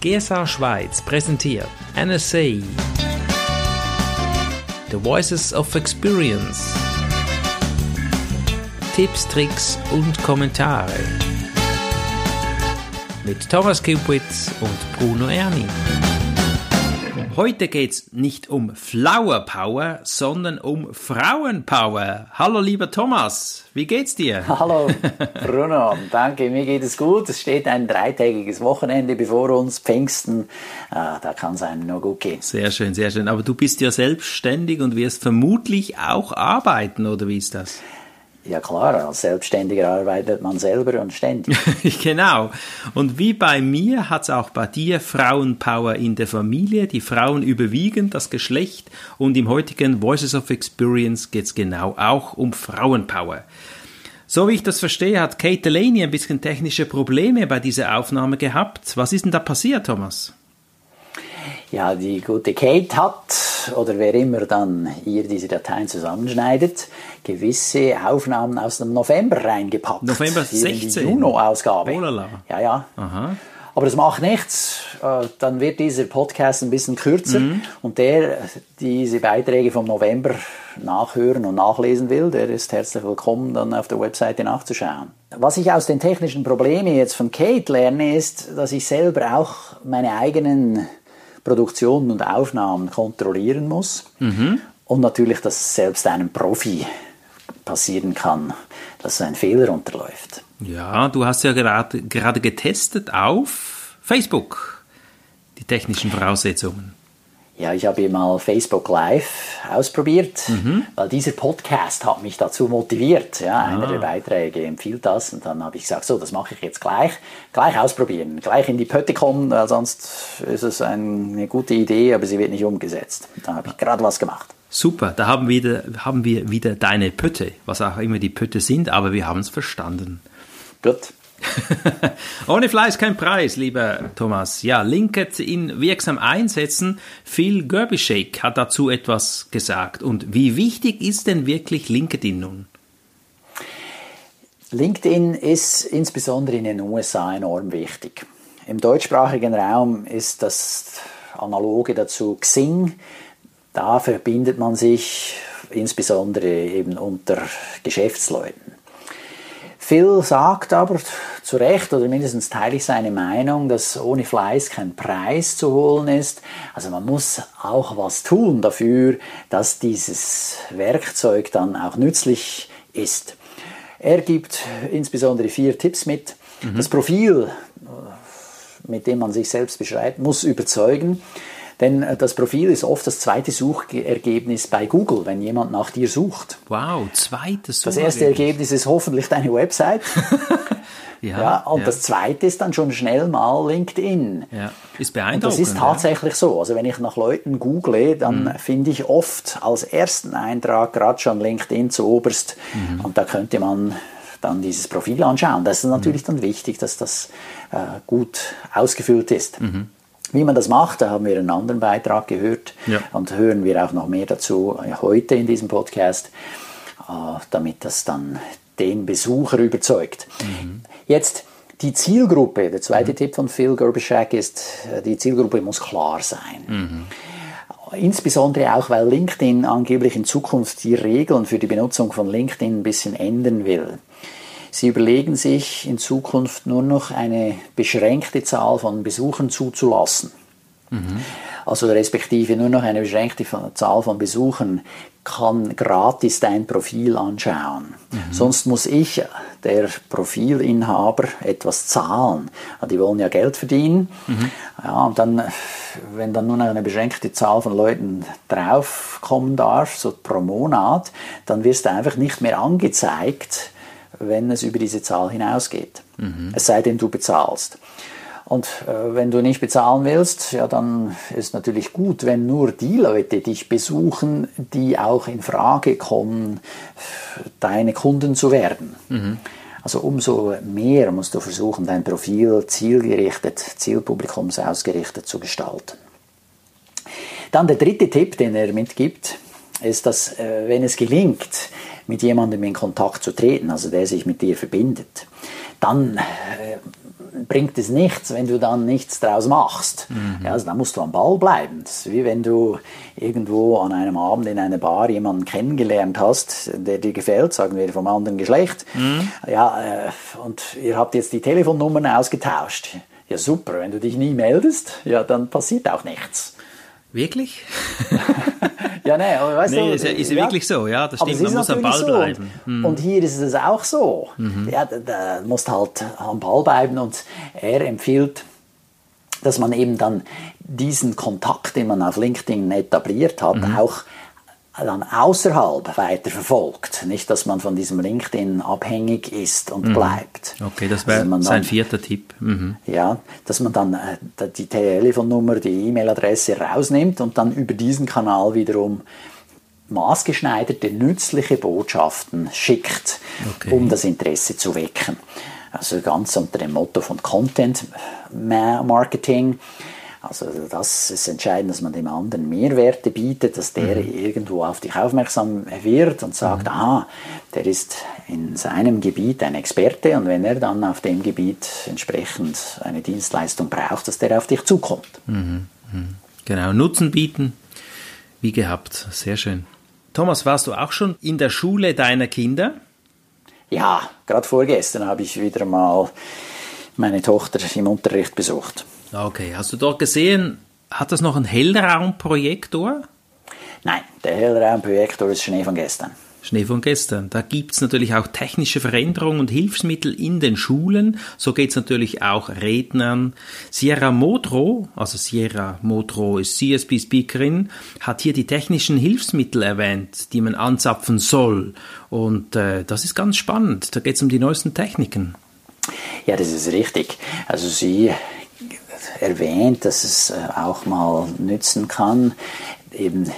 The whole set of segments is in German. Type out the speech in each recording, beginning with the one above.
GSA Schweiz präsentiert NSA The Voices of Experience. Tipps, Tricks und Kommentare. Mit Thomas Kupitz und Bruno Erni. Heute geht's nicht um Flower Power, sondern um Frauenpower. Hallo lieber Thomas, wie geht's dir? Hallo Bruno, danke, mir geht es gut. Es steht ein dreitägiges Wochenende bevor uns, Pfingsten. Ah, da kann es einem nur gut gehen. Sehr schön, sehr schön. Aber du bist ja selbstständig und wirst vermutlich auch arbeiten, oder wie ist das? Ja klar, als Selbstständiger arbeitet man selber und ständig. genau. Und wie bei mir hat es auch bei dir Frauenpower in der Familie. Die Frauen überwiegen das Geschlecht und im heutigen Voices of Experience geht es genau auch um Frauenpower. So wie ich das verstehe, hat Kate Delaney ein bisschen technische Probleme bei dieser Aufnahme gehabt. Was ist denn da passiert, Thomas? Ja, die gute Kate hat, oder wer immer dann ihr diese Dateien zusammenschneidet, gewisse Aufnahmen aus dem November reingepackt. November 16? In die Juno-Ausgabe. Oh lala. Ja, ja. Aha. Aber das macht nichts. Äh, Dann wird dieser Podcast ein bisschen kürzer Mhm. und der diese Beiträge vom November nachhören und nachlesen will, der ist herzlich willkommen, dann auf der Webseite nachzuschauen. Was ich aus den technischen Problemen jetzt von Kate lerne, ist, dass ich selber auch meine eigenen Produktionen und Aufnahmen kontrollieren muss. Und natürlich, dass selbst einem Profi passieren kann, dass ein Fehler unterläuft. Ja, du hast ja gerade, gerade getestet auf Facebook die technischen Voraussetzungen. Ja, ich habe hier mal Facebook Live ausprobiert, weil dieser Podcast hat mich dazu motiviert. Ja, einer der Beiträge empfiehlt das und dann habe ich gesagt, so, das mache ich jetzt gleich, gleich ausprobieren, gleich in die Pötte kommen, weil sonst ist es eine gute Idee, aber sie wird nicht umgesetzt. Dann habe ich gerade was gemacht. Super, da haben wir, wieder, haben wir wieder deine Pötte, was auch immer die Pötte sind, aber wir haben es verstanden. Gut. Ohne Fleiß kein Preis, lieber Thomas. Ja, LinkedIn wirksam einsetzen. Phil Gerbishake hat dazu etwas gesagt. Und wie wichtig ist denn wirklich LinkedIn nun? LinkedIn ist insbesondere in den USA enorm wichtig. Im deutschsprachigen Raum ist das Analoge dazu Xing. Da verbindet man sich insbesondere eben unter Geschäftsleuten. Phil sagt aber zu Recht, oder mindestens teile ich seine Meinung, dass ohne Fleiß kein Preis zu holen ist. Also man muss auch was tun dafür, dass dieses Werkzeug dann auch nützlich ist. Er gibt insbesondere vier Tipps mit. Das Profil, mit dem man sich selbst beschreibt, muss überzeugen. Denn äh, das Profil ist oft das zweite Suchergebnis bei Google, wenn jemand nach dir sucht. Wow, zweites Das erste Ergebnis ist hoffentlich deine Website. Ja, Ja, und ja, das zweite ist dann schon schnell mal LinkedIn. ja. ist Und beeindruckend. das ist tatsächlich so. Also wenn ich nach Leuten google, dann Mhm. finde ich oft als ersten Eintrag gerade schon LinkedIn zu oberst. Mhm. Und da könnte man dann dieses Profil anschauen. Das ist Mhm. natürlich dann wichtig, dass das äh, gut ausgefüllt ist. Mhm. Wie man das macht, da haben wir einen anderen Beitrag gehört Ja. und hören wir auch noch mehr dazu äh, heute in diesem Podcast, äh, damit das dann den Besucher überzeugt. Jetzt die Zielgruppe, der zweite Tipp von Phil Gerbishak ist, äh, die Zielgruppe muss klar sein. Insbesondere auch, weil LinkedIn angeblich in Zukunft die Regeln für die Benutzung von LinkedIn ein bisschen ändern will. Sie überlegen sich in Zukunft nur noch eine beschränkte Zahl von Besuchern zuzulassen. Also respektive nur noch eine beschränkte Zahl von Besuchern kann gratis dein Profil anschauen. Sonst muss ich, der Profilinhaber, etwas zahlen. Die wollen ja Geld verdienen. Ja, und dann, wenn dann nur noch eine beschränkte Zahl von Leuten draufkommen darf, so pro Monat, dann wirst du einfach nicht mehr angezeigt, wenn es über diese Zahl hinausgeht. Es sei denn, du bezahlst. Und äh, wenn du nicht bezahlen willst, ja, dann ist natürlich gut, wenn nur die Leute dich besuchen, die auch in Frage kommen, deine Kunden zu werden. Also umso mehr musst du versuchen, dein Profil zielgerichtet, zielpublikumsausgerichtet zu gestalten. Dann der dritte Tipp, den er mitgibt, ist, dass äh, wenn es gelingt, mit jemandem in Kontakt zu treten, also der sich mit dir verbindet, dann äh, bringt es nichts, wenn du dann nichts draus machst. Mhm. Ja, also da musst du am Ball bleiben. Das ist wie wenn du irgendwo an einem Abend in einer Bar jemanden kennengelernt hast, der dir gefällt, sagen wir vom anderen Geschlecht. Mhm. Ja, äh, und ihr habt jetzt die Telefonnummern ausgetauscht. Ja, super. Wenn du dich nie meldest, ja, dann passiert auch nichts. Wirklich? ja, nee, aber weißt nee, du, ist, ist ja, wirklich so, ja, das stimmt, man muss am Ball so. bleiben. Mhm. Und hier ist es auch so. Mhm. Ja, da, da musst halt am Ball bleiben und er empfiehlt, dass man eben dann diesen Kontakt, den man auf LinkedIn etabliert hat, mhm. auch dann außerhalb weiter verfolgt. Nicht, dass man von diesem LinkedIn abhängig ist und mhm. bleibt. Okay, das wäre also sein vierter Tipp. Mhm. Ja, dass man dann äh, die Telefonnummer, die E-Mail-Adresse rausnimmt und dann über diesen Kanal wiederum maßgeschneiderte, nützliche Botschaften schickt, okay. um das Interesse zu wecken. Also ganz unter dem Motto von Content Marketing also das ist entscheidend, dass man dem anderen Mehrwerte bietet, dass der mhm. irgendwo auf dich aufmerksam wird und sagt, mhm. aha, der ist in seinem Gebiet ein Experte und wenn er dann auf dem Gebiet entsprechend eine Dienstleistung braucht, dass der auf dich zukommt. Mhm. mhm. Genau, Nutzen bieten, wie gehabt, sehr schön. Thomas, warst du auch schon in der Schule deiner Kinder? Ja, gerade vorgestern habe ich wieder mal meine Tochter im Unterricht besucht. Okay, hast du dort gesehen, hat das noch einen Hellraumprojektor? Nein, der Hellraumprojektor ist Schnee von gestern. Schnee von gestern. Da gibt es natürlich auch technische Veränderungen und Hilfsmittel in den Schulen. So geht es natürlich auch Rednern. Sierra Modro, also Sierra Modro ist CSP-Speakerin, hat hier die technischen Hilfsmittel erwähnt, die man anzapfen soll. Und äh, das ist ganz spannend. Da geht es um die neuesten Techniken. Ja, das ist richtig. Also sie erwähnt, dass es äh, auch mal nützen kann, eben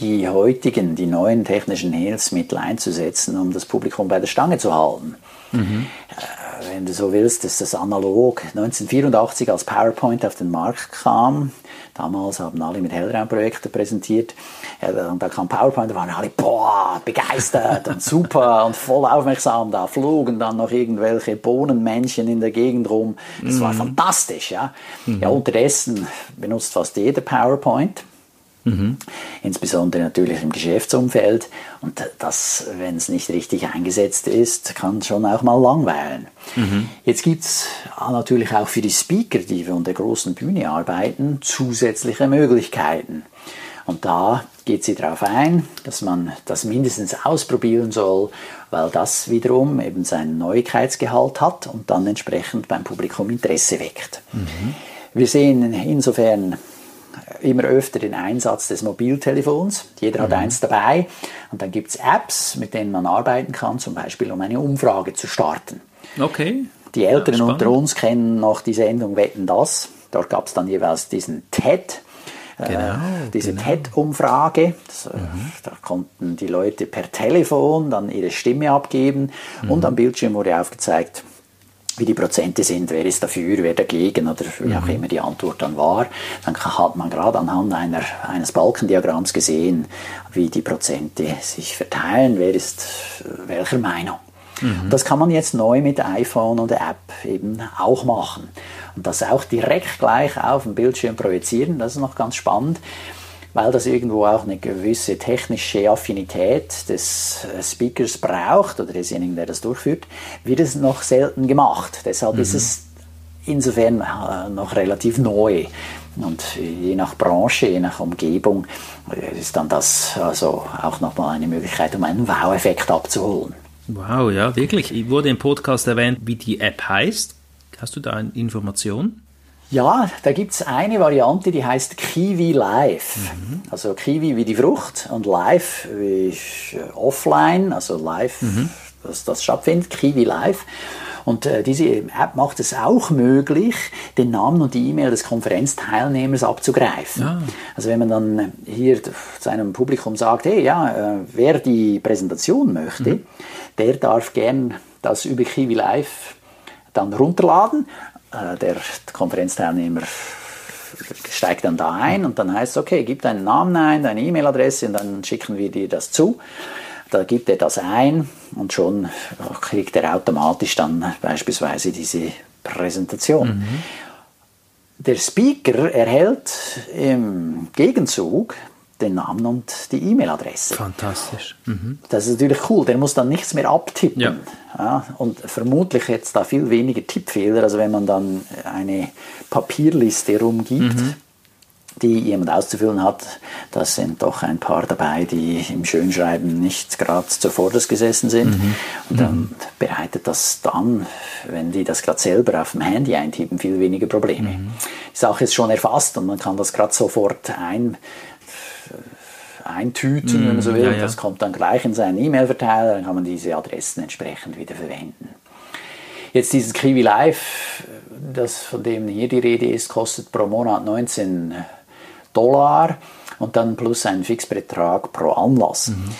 die heutigen, die neuen technischen Hilfsmittel einzusetzen, um das Publikum bei der Stange zu halten. Mhm. Wenn du so willst, ist das analog 1984, als PowerPoint auf den Markt kam, Damals haben alle mit Hellraumprojekten präsentiert. Ja, und da kam PowerPoint, da waren alle boah, begeistert und super und voll aufmerksam. Da flogen dann noch irgendwelche Bohnenmännchen in der Gegend rum. Das mhm. war fantastisch. Ja. Mhm. ja, unterdessen benutzt fast jeder PowerPoint. Mhm. Insbesondere natürlich im Geschäftsumfeld. Und das, wenn es nicht richtig eingesetzt ist, kann schon auch mal langweilen. Mhm. Jetzt gibt es natürlich auch für die Speaker, die von der großen Bühne arbeiten, zusätzliche Möglichkeiten. Und da geht sie darauf ein, dass man das mindestens ausprobieren soll, weil das wiederum eben seinen Neuigkeitsgehalt hat und dann entsprechend beim Publikum Interesse weckt. Mhm. Wir sehen insofern immer öfter den Einsatz des Mobiltelefons. Jeder hat mhm. eins dabei. Und dann gibt es Apps, mit denen man arbeiten kann, zum Beispiel um eine Umfrage zu starten. Okay. Die Älteren ja, unter uns kennen noch die Sendung Wetten das. Dort gab es dann jeweils diesen TED. Äh, genau, äh, diese genau. TED-Umfrage, äh, mhm. da konnten die Leute per Telefon dann ihre Stimme abgeben mhm. und am Bildschirm wurde aufgezeigt, wie die Prozente sind, wer ist dafür, wer dagegen oder wie auch immer die Antwort dann war, dann hat man gerade anhand einer, eines Balkendiagramms gesehen, wie die Prozente sich verteilen, wer ist welcher Meinung. Mhm. Das kann man jetzt neu mit iPhone und App eben auch machen. Und das auch direkt gleich auf dem Bildschirm projizieren, das ist noch ganz spannend weil das irgendwo auch eine gewisse technische Affinität des äh, Speakers braucht oder desjenigen, der das durchführt, wird es noch selten gemacht. Deshalb mhm. ist es insofern äh, noch relativ neu. Und je nach Branche, je nach Umgebung äh, ist dann das also auch nochmal eine Möglichkeit, um einen Wow-Effekt abzuholen. Wow, ja, wirklich. Ich wurde im Podcast erwähnt, wie die App heißt. Hast du da eine Information? Ja, da gibt es eine Variante, die heißt Kiwi Live. Mhm. Also Kiwi wie die Frucht und Live wie äh, offline, also live, mhm. dass das stattfindet, Kiwi Live. Und äh, diese App macht es auch möglich, den Namen und die E-Mail des Konferenzteilnehmers abzugreifen. Ja. Also wenn man dann hier zu einem Publikum sagt, hey, ja, äh, wer die Präsentation möchte, mhm. der darf gern das über Kiwi Live dann runterladen der Konferenzteilnehmer steigt dann da ein und dann heißt es, okay, gib deinen Namen ein, deine E-Mail-Adresse und dann schicken wir dir das zu. Da gibt er das ein und schon kriegt er automatisch dann beispielsweise diese Präsentation. Mhm. Der Speaker erhält im Gegenzug den Namen und die E-Mail-Adresse. Fantastisch. Mhm. Das ist natürlich cool. Der muss dann nichts mehr abtippen. Ja. Ja, und vermutlich jetzt da viel weniger Tippfehler, also wenn man dann eine Papierliste rumgibt. Mhm die jemand auszufüllen hat. Da sind doch ein paar dabei, die im Schönschreiben nicht gerade zuvorderst gesessen sind. Mhm. Und dann mhm. bereitet das dann, wenn die das gerade selber auf dem Handy eintippen, viel weniger Probleme. Mhm. Die Sache ist schon erfasst und man kann das gerade sofort ein, eintüten, wenn man so mhm. will. Ja, ja. Das kommt dann gleich in seinen E-Mail-Verteiler, dann kann man diese Adressen entsprechend wieder verwenden. Jetzt dieses Kiwi Live, das von dem hier die Rede ist, kostet pro Monat 19 Dollar und dann plus ein Fixbetrag pro Anlass. Mhm.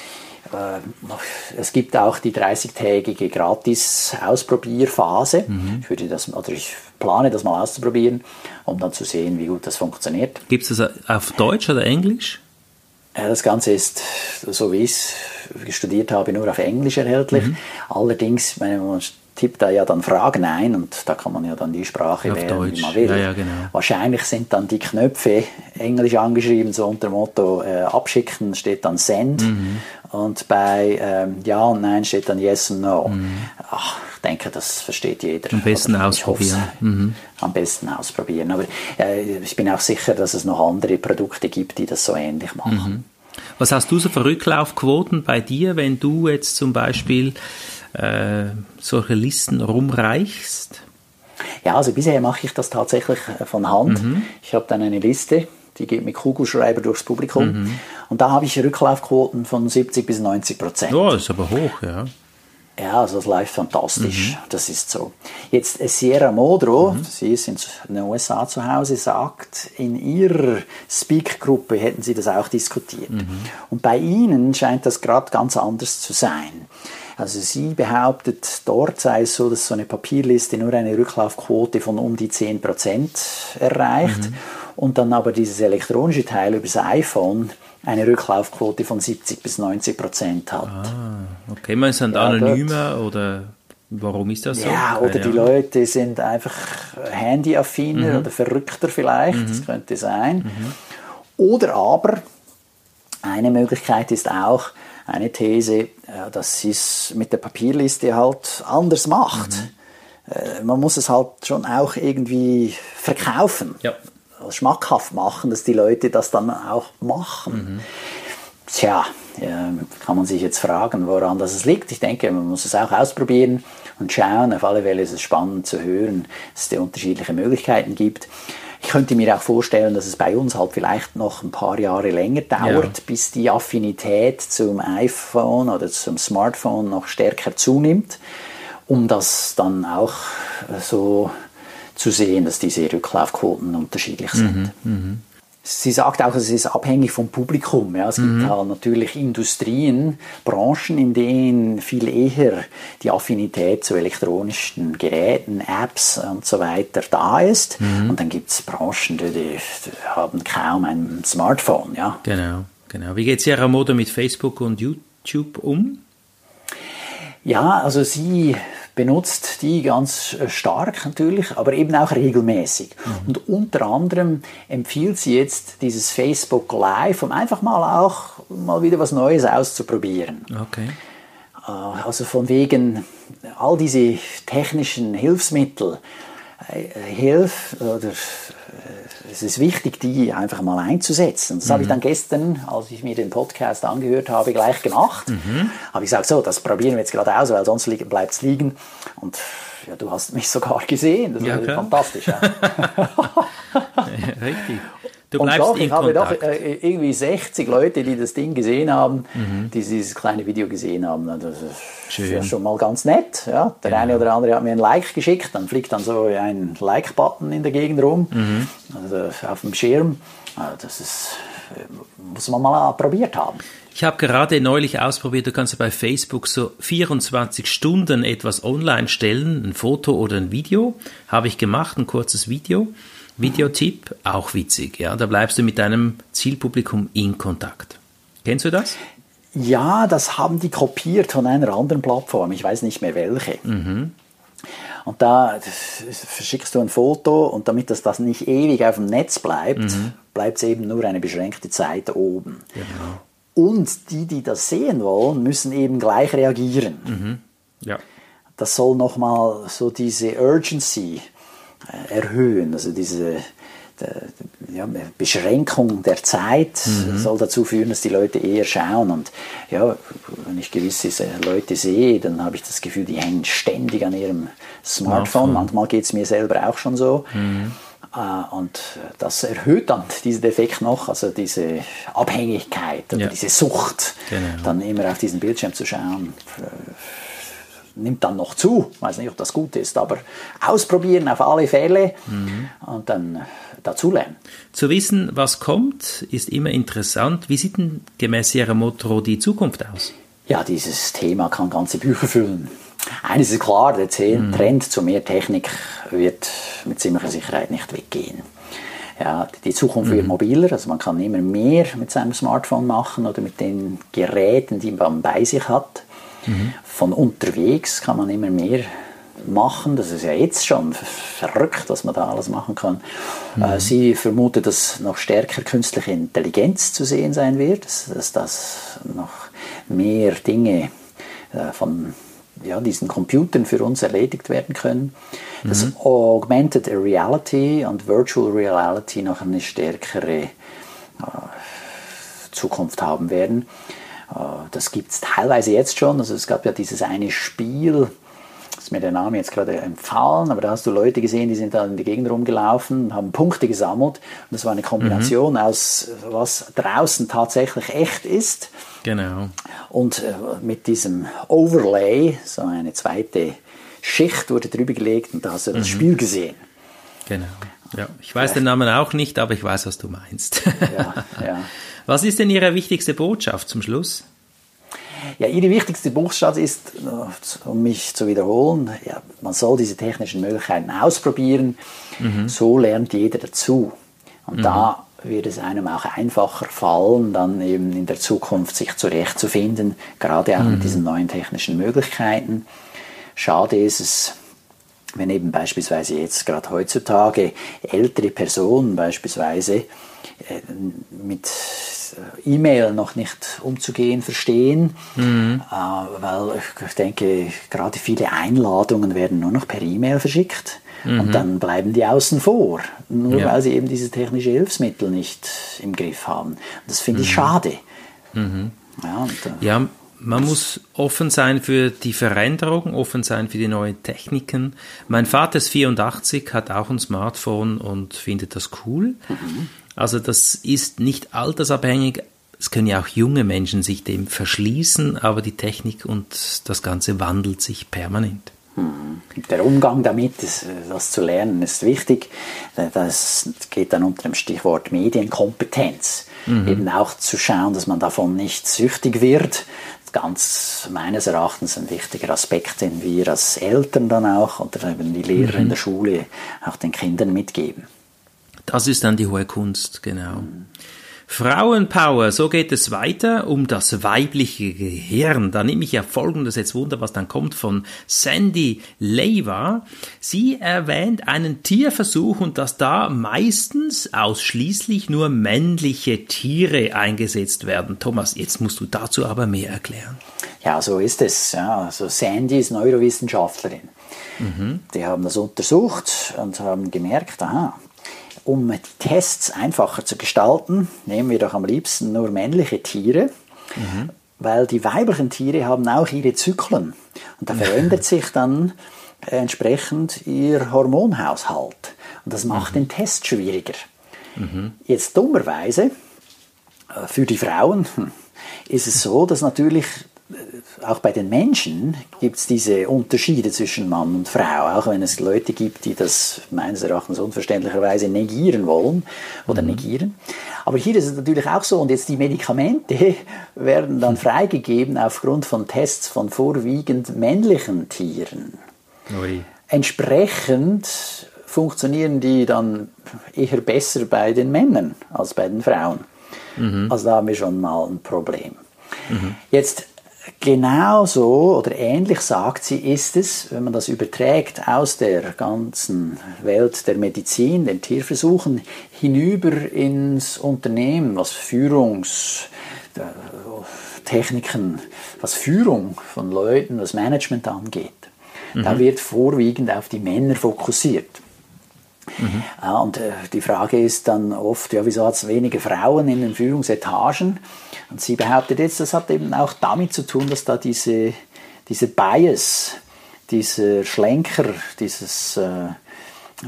Es gibt auch die 30-tägige Gratis-Ausprobierphase. Mhm. Ich, würde das, oder ich plane das mal auszuprobieren, um dann zu sehen, wie gut das funktioniert. Gibt es das auf Deutsch oder Englisch? Das Ganze ist, so wie ich es studiert habe, nur auf Englisch erhältlich. Mhm. Allerdings, wenn man tippt da ja dann Fragen ein und da kann man ja dann die Sprache Auf wählen, Deutsch. wie man will. Ja, ja, genau. Wahrscheinlich sind dann die Knöpfe englisch angeschrieben, so unter dem Motto äh, abschicken steht dann Send mhm. und bei ähm, Ja und Nein steht dann Yes und No. Mhm. Ach, ich denke, das versteht jeder. Am besten ausprobieren. Mhm. Am besten ausprobieren. Aber äh, ich bin auch sicher, dass es noch andere Produkte gibt, die das so ähnlich machen. Mhm. Was hast du so für Rücklaufquoten bei dir, wenn du jetzt zum Beispiel äh, solche Listen rumreichst? Ja, also bisher mache ich das tatsächlich äh, von Hand. Mhm. Ich habe dann eine Liste, die geht mit Kugelschreiber durchs Publikum. Mhm. Und da habe ich Rücklaufquoten von 70 bis 90 Prozent. Oh, das ist aber hoch, ja. Ja, also das läuft fantastisch. Mhm. Das ist so. Jetzt äh, Sierra Modro, mhm. sie ist in den USA zu Hause, sagt, in ihrer Speak-Gruppe hätten sie das auch diskutiert. Mhm. Und bei ihnen scheint das gerade ganz anders zu sein. Also sie behauptet, dort sei es so, dass so eine Papierliste nur eine Rücklaufquote von um die 10% erreicht mhm. und dann aber dieses elektronische Teil über das iPhone eine Rücklaufquote von 70 bis 90 Prozent hat. Ah, okay, man sind ja, anonymer dort, oder warum ist das so? Ja, oder die Leute sind einfach handyaffiner mhm. oder verrückter vielleicht, mhm. das könnte sein. Mhm. Oder aber, eine Möglichkeit ist auch, eine These, äh, dass sie es mit der Papierliste halt anders macht. Mhm. Äh, man muss es halt schon auch irgendwie verkaufen, ja. schmackhaft machen, dass die Leute das dann auch machen. Mhm. Tja, kann man sich jetzt fragen, woran das liegt. Ich denke, man muss es auch ausprobieren und schauen. Auf alle Fälle ist es spannend zu hören, dass es unterschiedliche Möglichkeiten gibt. Ich könnte mir auch vorstellen, dass es bei uns halt vielleicht noch ein paar Jahre länger dauert, ja. bis die Affinität zum iPhone oder zum Smartphone noch stärker zunimmt, um das dann auch so zu sehen, dass diese Rücklaufquoten unterschiedlich sind. Mhm, mh. Sie sagt auch, es ist abhängig vom Publikum. Ja. Es mhm. gibt halt natürlich Industrien, Branchen, in denen viel eher die Affinität zu elektronischen Geräten, Apps und so weiter da ist. Mhm. Und dann gibt es Branchen, die, die, haben kaum ein Smartphone. Ja. Genau, genau. Wie geht Sierra Moda mit Facebook und YouTube um? Ja, also sie benutzt die ganz äh, stark natürlich, aber eben auch regelmäßig. Mhm. Und unter anderem empfiehlt sie jetzt dieses Facebook Live, um einfach mal auch mal wieder was Neues auszuprobieren. Okay. Äh, also von wegen all diese technischen Hilfsmittel, äh, Hilf oder es ist wichtig, die einfach mal einzusetzen. Das mhm. habe ich mhm. dann gestern, als ich mir den Podcast angehört habe, gleich gemacht. Mhm. Habe ich gesagt, so, das probieren wir jetzt gerade aus, weil sonst bleibt es liegen. Und ja, du hast mich sogar gesehen. Das ja, war fantastisch. Ja. Richtig. Du bleibst und doch, ich habe doch äh, irgendwie 60 Leute, die das Ding gesehen haben, mhm. die dieses kleine Video gesehen haben. Das ist ja schon mal ganz nett. Ja. Der genau. eine oder andere hat mir ein Like geschickt, dann fliegt dann so ein Like-Button in der Gegend rum, mhm. also auf dem Schirm. Also das ist, äh, muss man mal probiert haben. Ich habe gerade neulich ausprobiert, du kannst bei Facebook so 24 Stunden etwas online stellen, ein Foto oder ein Video. Habe ich gemacht, ein kurzes Video. Videotipp, auch witzig, ja. Da bleibst du mit deinem Zielpublikum in Kontakt. Kennst du das? Ja, das haben die kopiert von einer anderen Plattform. Ich weiß nicht mehr welche. Mhm. Und da verschickst du ein Foto und damit das, das nicht ewig auf dem Netz bleibt, mhm. bleibt es eben nur eine beschränkte Zeit oben. Genau. Und die, die das sehen wollen, müssen eben gleich reagieren. Mhm. Ja. Das soll nochmal so diese Urgency erhöhen, also diese ja, Beschränkung der Zeit mhm. soll dazu führen, dass die Leute eher schauen. Und ja, wenn ich gewisse Leute sehe, dann habe ich das Gefühl, die hängen ständig an ihrem Smartphone. Smartphone. Manchmal geht es mir selber auch schon so. Mhm. Äh, und das erhöht dann diesen Effekt noch, also diese Abhängigkeit oder ja. diese Sucht, genau. dann immer auf diesen Bildschirm zu schauen nimmt dann noch zu. Ich weiß nicht, ob das gut ist, aber ausprobieren auf alle Fälle mhm. und dann dazulernen. Zu wissen, was kommt, ist immer interessant. Wie sieht denn gemäß Ihrer Motto die Zukunft aus? Ja, dieses Thema kann ganze Bücher füllen. Eines ist klar, der mhm. Trend zu mehr Technik wird mit ziemlicher Sicherheit nicht weggehen. Ja, die Zukunft wird mhm. mobiler, also man kann immer mehr mit seinem Smartphone machen oder mit den Geräten, die man bei sich hat. Mhm. Von unterwegs kann man immer mehr machen. Das ist ja jetzt schon verrückt, was man da alles machen kann. Mhm. Äh, sie vermutet, dass noch stärker künstliche Intelligenz zu sehen sein wird, dass, dass das noch mehr Dinge äh, von ja, diesen Computern für uns erledigt werden können. Mhm. Dass Augmented Reality und Virtual Reality noch eine stärkere äh, Zukunft haben werden. Äh, das gibt es teilweise jetzt schon. Also es gab ja dieses eine Spiel, ist mir der Name jetzt gerade entfallen, aber da hast du Leute gesehen, die sind da in die Gegend rumgelaufen, haben Punkte gesammelt. Und das war eine Kombination mhm. aus, was draußen tatsächlich echt ist. Genau. Und äh, mit diesem Overlay, so eine zweite Schicht wurde drüber gelegt und da hast du das mhm. Spiel gesehen. Genau. Ja, ich weiß den Namen auch nicht, aber ich weiß, was du meinst. ja, ja. Was ist denn Ihre wichtigste Botschaft zum Schluss? Ja, Ihre wichtigste Botschaft ist, um mich zu wiederholen, ja, man soll diese technischen Möglichkeiten ausprobieren. Mhm. So lernt jeder dazu. Und mhm. da wird es einem auch einfacher fallen, dann eben in der Zukunft sich zurechtzufinden, gerade auch mhm. mit diesen neuen technischen Möglichkeiten. Schade ist es, wenn eben beispielsweise jetzt gerade heutzutage ältere Personen beispielsweise äh, mit E-Mail noch nicht umzugehen verstehen, mhm. äh, weil ich denke, gerade viele Einladungen werden nur noch per E-Mail verschickt mhm. und dann bleiben die außen vor, nur ja. weil sie eben diese technische Hilfsmittel nicht im Griff haben. Das finde ich mhm. schade. Mhm. Ja, und, äh, ja, man muss offen sein für die Veränderung, offen sein für die neuen Techniken. Mein Vater ist 84, hat auch ein Smartphone und findet das cool. Mhm. Also das ist nicht altersabhängig. Es können ja auch junge Menschen sich dem verschließen, aber die Technik und das Ganze wandelt sich permanent. Mhm. Der Umgang damit, das zu lernen, ist wichtig. Das geht dann unter dem Stichwort Medienkompetenz. Mhm. Eben auch zu schauen, dass man davon nicht süchtig wird, ganz meines Erachtens ein wichtiger Aspekt, den wir als Eltern dann auch oder eben die Lehrer mhm. in der Schule auch den Kindern mitgeben. Das ist dann die hohe Kunst, genau. Mhm. Frauenpower, so geht es weiter um das weibliche Gehirn. Da nehme ich ja folgendes jetzt Wunder, was dann kommt von Sandy Leiva. Sie erwähnt einen Tierversuch und dass da meistens ausschließlich nur männliche Tiere eingesetzt werden. Thomas, jetzt musst du dazu aber mehr erklären. Ja, so ist es. Ja, also Sandy ist Neurowissenschaftlerin. Mhm. Die haben das untersucht und haben gemerkt, aha, um die Tests einfacher zu gestalten, nehmen wir doch am liebsten nur männliche Tiere, mhm. weil die weiblichen Tiere haben auch ihre Zyklen. Und da verändert sich dann entsprechend ihr Hormonhaushalt. Und das macht mhm. den Test schwieriger. Mhm. Jetzt dummerweise, äh, für die Frauen hm, ist es so, dass natürlich auch bei den Menschen gibt es diese Unterschiede zwischen Mann und Frau, auch wenn es Leute gibt, die das meines Erachtens unverständlicherweise negieren wollen oder mhm. negieren. Aber hier ist es natürlich auch so, und jetzt die Medikamente werden dann freigegeben aufgrund von Tests von vorwiegend männlichen Tieren. Ui. Entsprechend funktionieren die dann eher besser bei den Männern als bei den Frauen. Mhm. Also da haben wir schon mal ein Problem. Mhm. Jetzt genauso oder ähnlich sagt sie, ist es, wenn man das überträgt aus der ganzen Welt der Medizin, den Tierversuchen, hinüber ins Unternehmen, was Führungstechniken, was Führung von Leuten, was Management angeht. Mhm. Da wird vorwiegend auf die Männer fokussiert. Mhm. Und äh, die Frage ist dann oft, ja, wieso hat es wenige Frauen in den Führungsetagen? Und sie behauptet jetzt, das hat eben auch damit zu tun, dass da diese, diese Bias, dieser Schlenker, dieses äh,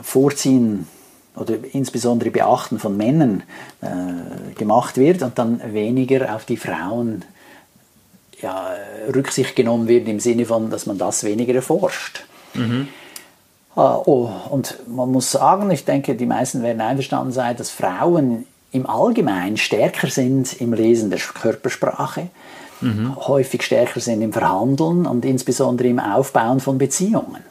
Vorziehen oder insbesondere Beachten von Männern äh, gemacht wird und dann weniger auf die Frauen ja, Rücksicht genommen wird im Sinne von, dass man das weniger erforscht. Mhm. Ah, oh, und man muss sagen, ich denke, die meisten werden einverstanden sein, dass Frauen im Allgemeinen stärker sind im Lesen der Körpersprache, mhm. häufig stärker sind im Verhandeln und insbesondere im Aufbauen von Beziehungen.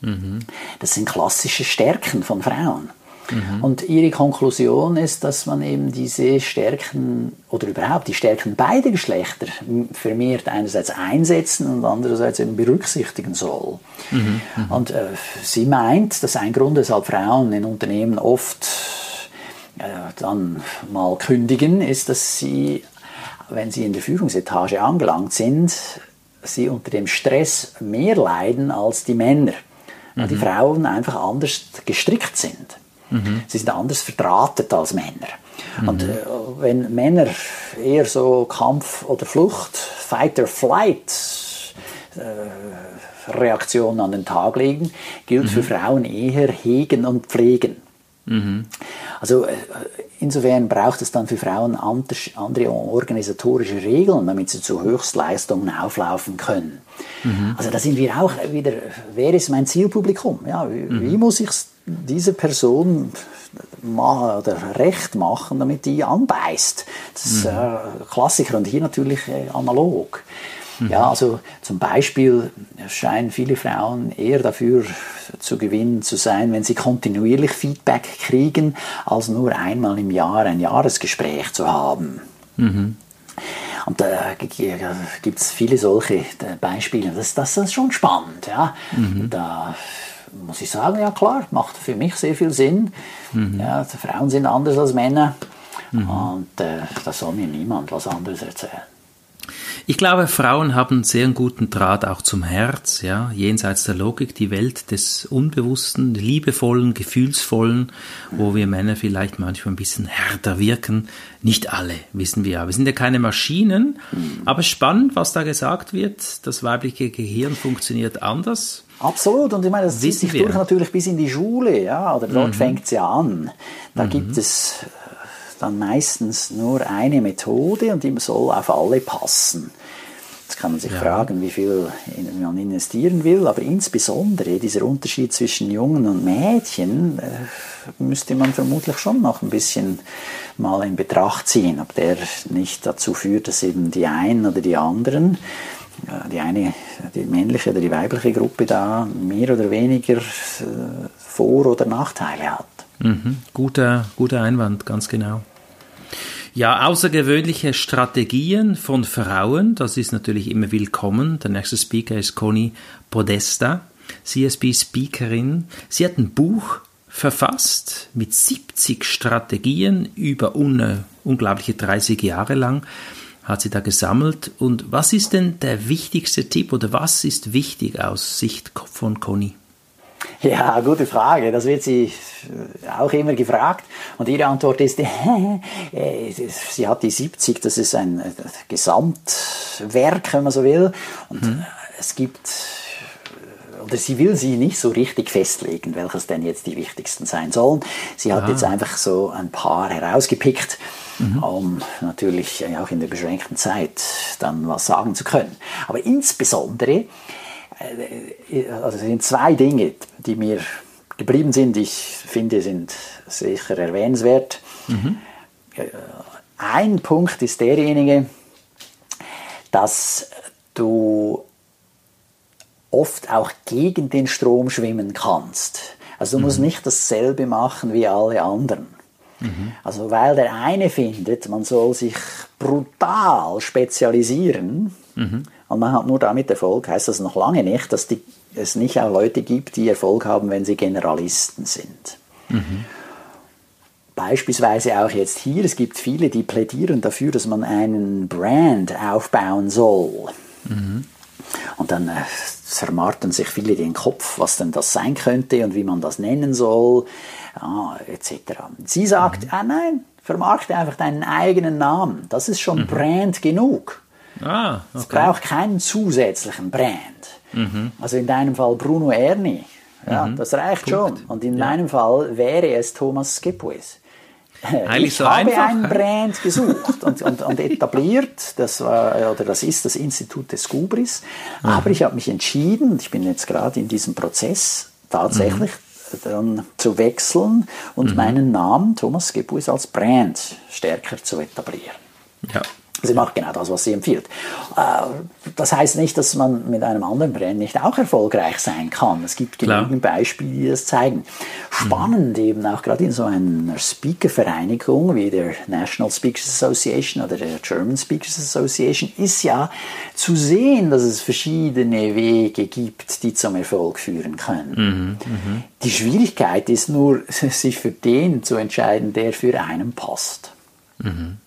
Mhm. Das sind klassische Stärken von Frauen. Mhm. Und ihre Konklusion ist, dass man eben diese Stärken oder überhaupt die Stärken beider Geschlechter vermehrt einerseits einsetzen und andererseits eben berücksichtigen soll. Mhm. Mhm. Und äh, sie meint, dass ein Grund, weshalb Frauen in Unternehmen oft äh, dann mal kündigen, ist, dass sie, wenn sie in der Führungsetage angelangt sind, sie unter dem Stress mehr leiden als die Männer. Weil die mhm. Frauen einfach anders gestrickt sind. Mhm. Sie sind anders verdrahtet als Männer. Mhm. Und äh, wenn Männer eher so Kampf oder Flucht, Fight or Flight äh, Reaktionen an den Tag legen, gilt mhm. für Frauen eher hegen und pflegen. Mhm. Also äh, insofern braucht es dann für Frauen andere organisatorische Regeln, damit sie zu Höchstleistungen auflaufen können. Mhm. Also da sind wir auch wieder, wer ist mein Zielpublikum? Ja, wie, mhm. wie muss ich diese Person oder recht machen, damit die anbeißt. Das ist mhm. äh, Klassiker und hier natürlich äh, analog. Mhm. Ja, also zum Beispiel scheinen viele Frauen eher dafür zu gewinnen zu sein, wenn sie kontinuierlich Feedback kriegen, als nur einmal im Jahr ein Jahresgespräch zu haben. Mhm. Und da gibt es viele solche äh, Beispiele. Das, das ist schon spannend. Ja? Mhm. Da muss ich sagen, ja klar, macht für mich sehr viel Sinn. Mhm. Ja, Frauen sind anders als Männer mhm. und äh, da soll mir niemand was anderes erzählen. Ich glaube, Frauen haben einen sehr guten Draht auch zum Herz, ja, jenseits der Logik, die Welt des Unbewussten, liebevollen, gefühlsvollen, wo wir Männer vielleicht manchmal ein bisschen härter wirken. Nicht alle, wissen wir ja. Wir sind ja keine Maschinen, aber spannend, was da gesagt wird. Das weibliche Gehirn funktioniert anders. Absolut, und ich meine, das zieht sich wir. durch natürlich bis in die Schule, ja, oder dort mhm. fängt es ja an. Da mhm. gibt es dann meistens nur eine Methode und die soll auf alle passen. Jetzt kann man sich ja. fragen, wie viel man investieren will, aber insbesondere dieser Unterschied zwischen Jungen und Mädchen äh, müsste man vermutlich schon noch ein bisschen mal in Betracht ziehen, ob der nicht dazu führt, dass eben die einen oder die anderen die eine, die männliche oder die weibliche Gruppe da mehr oder weniger äh, Vor- oder Nachteile hat. Mhm. Guter, guter Einwand, ganz genau. Ja, außergewöhnliche Strategien von Frauen, das ist natürlich immer willkommen. Der nächste Speaker ist Conny Podesta, CSB-Speakerin. Sie hat ein Buch verfasst mit 70 Strategien über un unglaubliche 30 Jahre lang hat sie da gesammelt. Und was ist denn der wichtigste Tipp oder was ist wichtig aus Sicht von Conny? Ja, gute Frage. Das wird sie auch immer gefragt. Und ihre Antwort ist, äh, sie hat die 70, das ist ein Gesamtwerk, wenn man so will. Und hm. es gibt, oder sie will sie nicht so richtig festlegen, welches denn jetzt die wichtigsten sein sollen. Sie hat ah. jetzt einfach so ein paar herausgepickt, mhm. um natürlich auch in der beschränkten Zeit dann was sagen zu können. Aber insbesondere, äh, also es sind zwei Dinge, die mir geblieben sind, ich finde, sind sicher erwähnenswert. Mhm. Ein Punkt ist derjenige, dass du oft auch gegen den Strom schwimmen kannst. Also du mhm. musst nicht dasselbe machen wie alle anderen. Mhm. Also weil der eine findet, man soll sich brutal spezialisieren, mhm. und man hat nur damit Erfolg, heißt das noch lange nicht, dass die, es nicht auch Leute gibt, die Erfolg haben, wenn sie Generalisten sind. Mhm. Beispielsweise auch jetzt hier, es gibt viele, die plädieren dafür, dass man einen Brand aufbauen soll. Und dann äh, zermartern sich viele den Kopf, was denn das sein könnte und wie man das nennen soll, ja, etc. Sie sagt, mhm. ah nein, vermarkte einfach deinen eigenen Namen. Das ist schon mhm. Brand genug. Ah, okay. Es braucht keinen zusätzlichen Brand. Mhm. Also in deinem Fall Bruno Erni. Ja, mhm. Das reicht Punkt. schon. Und in ja. meinem Fall wäre es Thomas Skipwith. Eigentlich ich so habe einfach. einen Brand gesucht und, und, und, etabliert, das, war, oder das ist das Institut des Gubris, mhm. aber ich habe mich entschieden, ich bin jetzt gerade in diesem Prozess tatsächlich mhm. Dann zu wechseln und mhm. meinen Namen Thomas Gebus als Brand stärker zu etablieren. Ja. Sie macht genau das, was sie empfiehlt. Äh, das heißt nicht, dass man mit einem anderen Brand nicht auch erfolgreich sein kann. Es gibt genügend Beispiele, die das zeigen. Spannend mhm. eben auch gerade in so einer Speaker-Vereinigung wie der National Speakers Association oder der German Speakers Association ist ja zu sehen, dass es verschiedene Wege gibt, die zum Erfolg führen können. Mhm. Mhm. Die Schwierigkeit ist nur, sich für den zu entscheiden, der für einen passt. Mhm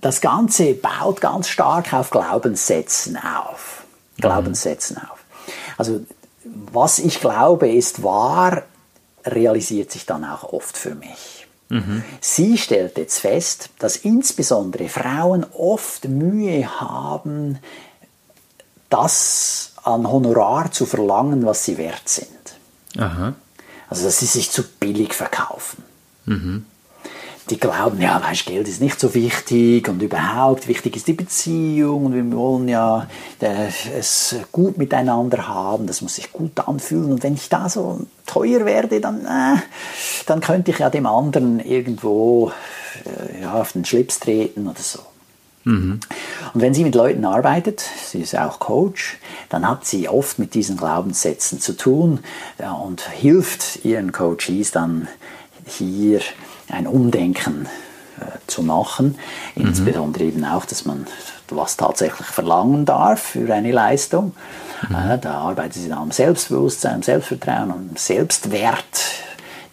das Ganze baut ganz stark auf Glaubenssätzen auf. Glaubenssätzen mhm. auf. Also was ich glaube ist wahr, realisiert sich dann auch oft für mich. Mhm. Sie stellt jetzt fest, dass insbesondere Frauen oft Mühe haben, das an Honorar zu verlangen, was sie wert sind. Aha. Also dass sie sich zu billig verkaufen. Mhm die glauben, ja, weißt, Geld ist nicht so wichtig und überhaupt wichtig ist die Beziehung und wir wollen ja äh, es gut miteinander haben, das muss sich gut anfühlen und wenn ich da so teuer werde, dann, äh, dann könnte ich ja dem anderen irgendwo äh, ja, auf den Schlips treten oder so. Mhm. Und wenn sie mit Leuten arbeitet, sie ist auch Coach, dann hat sie oft mit diesen Glaubenssätzen zu tun ja, und hilft ihren Coaches dann hier ein Umdenken äh, zu machen. Mhm. Insbesondere eben auch, dass man was tatsächlich verlangen darf für eine Leistung. Mhm. Äh, da arbeitet sie dann am Selbstbewusstsein, am Selbstvertrauen, am Selbstwert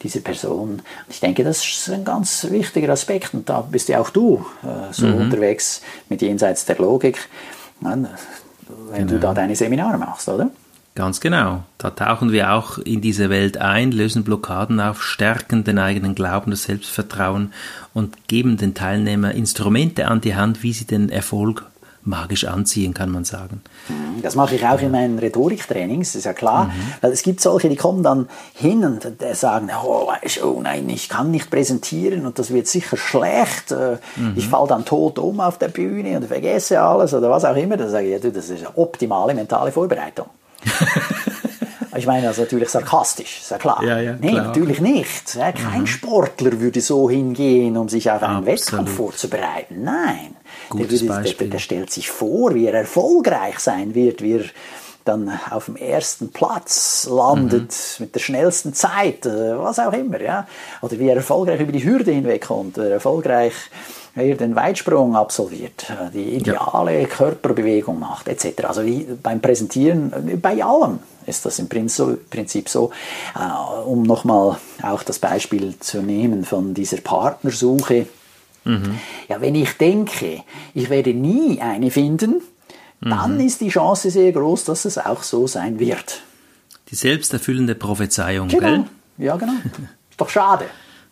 dieser Person. Ich denke, das ist ein ganz wichtiger Aspekt. Und da bist ja auch du äh, so mhm. unterwegs mit jenseits der Logik, wenn genau. du da deine Seminare machst, oder? Ganz genau. Da tauchen wir auch in diese Welt ein, lösen Blockaden auf, stärken den eigenen Glauben, das Selbstvertrauen und geben den Teilnehmern Instrumente an die Hand, wie sie den Erfolg magisch anziehen, kann man sagen. Mhm. Das mache ich auch in meinen Rhetoriktrainings, ist ja klar. Mhm. Weil es gibt solche, die kommen dann hin und sagen, oh, oh nein, ich kann nicht präsentieren und das wird sicher schlecht. Äh, mhm. Ich falle dann tot um auf der Bühne und vergesse alles oder was auch immer. Da sage ich, ja, das ist eine optimale mentale Vorbereitung. ich meine das natürlich sarkastisch, ist ja klar. Ja, ja, klar. natürlich nicht. Kein mhm. Sportler würde so hingehen, um sich auf einen Absolut. Wettkampf vorzubereiten. Nein. Der, würde, der, der, stellt sich vor, wie er erfolgreich sein wird, wie er dann auf dem ersten Platz landet mhm. mit der schnellsten Zeit, äh, was auch immer, ja. Oder wie er erfolgreich über die Hürde hinwegkommt, erfolgreich er den Weitsprung absolviert, äh, die ideale ja. Körperbewegung macht, etc. Also wie beim Präsentieren, äh, bei allem ist das im Prinzip so. Äh, um nochmal auch das Beispiel zu nehmen von dieser Partnersuche. Mhm. Ja, wenn ich denke, ich werde nie eine finden, mhm. dann ist die Chance sehr groß, dass es auch so sein wird. Die selbsterfüllende Prophezeiung, genau. gell? Ja, genau. Doch schade.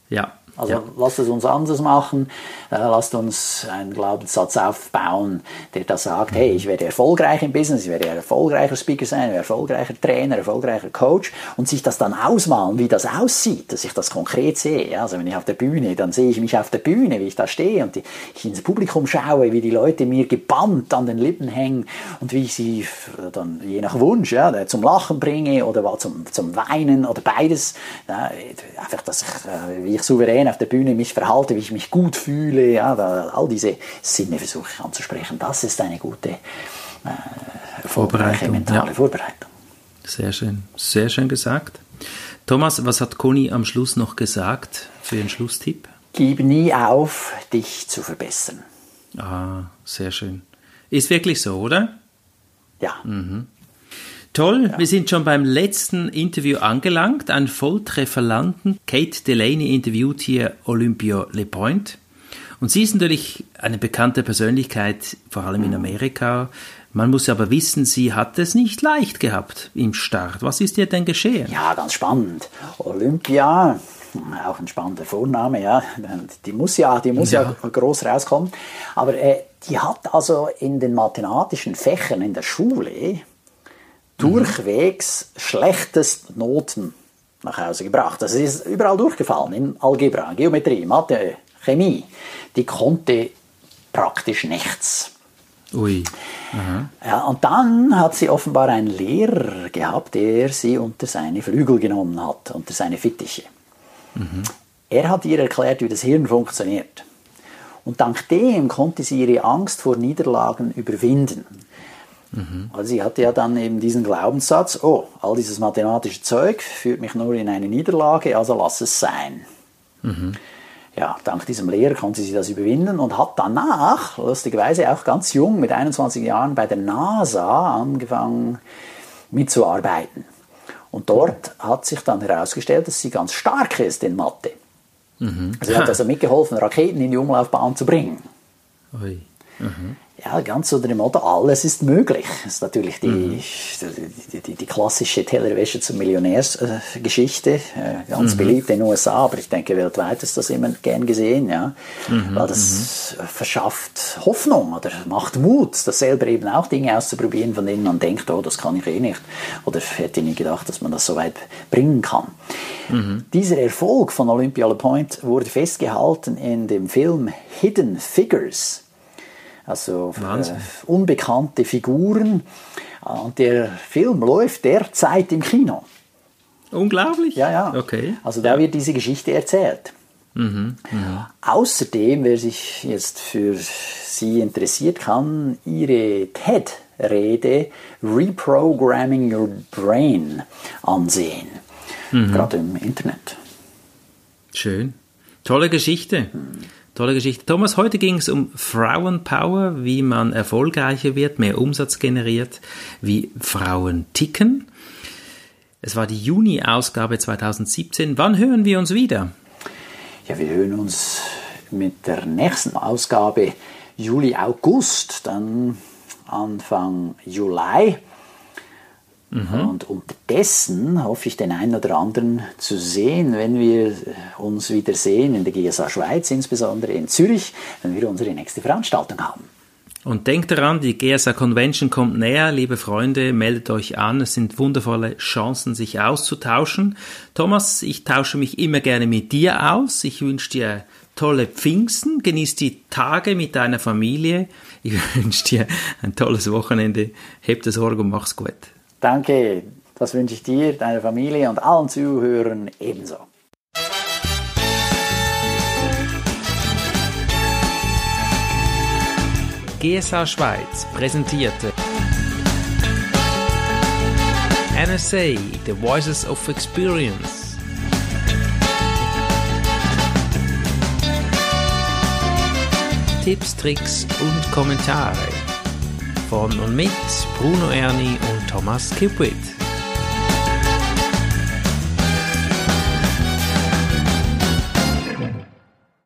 Ja, also ja. lasst es uns anders machen, äh, lasst uns einen Glaubenssatz aufbauen, der da sagt, hey, ich werde erfolgreich im Business, ich werde erfolgreicher Speaker sein, erfolgreicher Trainer, erfolgreicher Coach und sich das dann ausmalen, wie das aussieht, dass ich das konkret sehe. Also wenn ich auf der Bühne, dann sehe ich mich auf der Bühne, wie ich da stehe und ich ins Publikum schaue, wie die Leute mir gebannt an den Lippen hängen und wie ich sie dann je nach Wunsch ja, zum Lachen bringe oder zum, zum Weinen oder beides. Ja, einfach, dass ich, äh, wie ich souverän auf der Bühne mich verhalte, wie ich mich gut fühle, ja, all diese Sinne versuche ich anzusprechen. Das ist eine gute äh, Vorbereitung, mentale ja. Vorbereitung. Sehr schön, sehr schön gesagt. Thomas, was hat Conny am Schluss noch gesagt für einen Schlusstipp? Gib nie auf, dich zu verbessern. Ah, sehr schön. Ist wirklich so, oder? Ja. Mhm. Toll, ja. wir sind schon beim letzten Interview angelangt. Ein Volltreffer landen. Kate Delaney interviewt hier Olympia LePoint. Und sie ist natürlich eine bekannte Persönlichkeit, vor allem in Amerika. Man muss aber wissen, sie hat es nicht leicht gehabt im Start. Was ist ihr denn geschehen? Ja, ganz spannend. Olympia, auch ein spannender Vorname, ja. Die muss ja, die muss ja, ja groß rauskommen. Aber äh, die hat also in den mathematischen Fächern in der Schule durchwegs schlechtest Noten nach Hause gebracht. Das ist überall durchgefallen, in Algebra, Geometrie, Mathe, Chemie. Die konnte praktisch nichts. Ui. Ja, und dann hat sie offenbar einen Lehrer gehabt, der sie unter seine Flügel genommen hat, unter seine Fittiche. Mhm. Er hat ihr erklärt, wie das Hirn funktioniert. Und dank dem konnte sie ihre Angst vor Niederlagen überwinden. Mhm. Also sie hatte ja dann eben diesen Glaubenssatz, oh, all dieses mathematische Zeug führt mich nur in eine Niederlage, also lass es sein. Mhm. Ja, dank diesem Lehrer konnte sie das überwinden und hat danach, lustigerweise auch ganz jung, mit 21 Jahren bei der NASA angefangen mitzuarbeiten. Und dort hat sich dann herausgestellt, dass sie ganz stark ist in Mathe. Mhm. Sie hat also mitgeholfen, Raketen in die Umlaufbahn zu bringen. Mhm. Ja, ganz unter dem Motto, alles ist möglich. Das ist natürlich die, mhm. die, die, die, klassische Tellerwäsche zur Millionärsgeschichte, äh, ganz mhm. beliebt in den USA, aber ich denke, weltweit ist das immer gern gesehen, ja. Mhm. Weil das mhm. verschafft Hoffnung oder macht Mut, das selber eben auch Dinge auszuprobieren, von denen man denkt, oh, das kann ich eh nicht. Oder hätte nie gedacht, dass man das so weit bringen kann. Mhm. Dieser Erfolg von Olympia Le Point wurde festgehalten in dem Film Hidden Figures also äh, unbekannte Figuren. Und der Film läuft derzeit im Kino. Unglaublich. Ja, ja. Okay. Also da wird diese Geschichte erzählt. Mhm, mh. Außerdem, wer sich jetzt für Sie interessiert, kann Ihre TED-Rede Reprogramming Your Brain ansehen. Mhm. Gerade im Internet. Schön. Tolle Geschichte. Mhm. Tolle Geschichte. Thomas, heute ging es um Frauenpower, wie man erfolgreicher wird, mehr Umsatz generiert, wie Frauen ticken. Es war die Juni-Ausgabe 2017. Wann hören wir uns wieder? Ja, wir hören uns mit der nächsten Ausgabe Juli, August, dann Anfang Juli. Mhm. Und unterdessen hoffe ich, den einen oder anderen zu sehen, wenn wir uns wieder sehen, in der GSA Schweiz, insbesondere in Zürich, wenn wir unsere nächste Veranstaltung haben. Und denkt daran, die GSA Convention kommt näher, liebe Freunde, meldet euch an. Es sind wundervolle Chancen, sich auszutauschen. Thomas, ich tausche mich immer gerne mit dir aus. Ich wünsche dir tolle Pfingsten, genieß die Tage mit deiner Familie. Ich wünsche dir ein tolles Wochenende. Heb das Sorge und mach's gut. Danke, das wünsche ich dir, deiner Familie und allen Zuhörern ebenso. GSA Schweiz präsentierte NSA, The Voices of Experience. Tipps, Tricks und Kommentare von und mit Bruno Erni und Thomas Kipwit.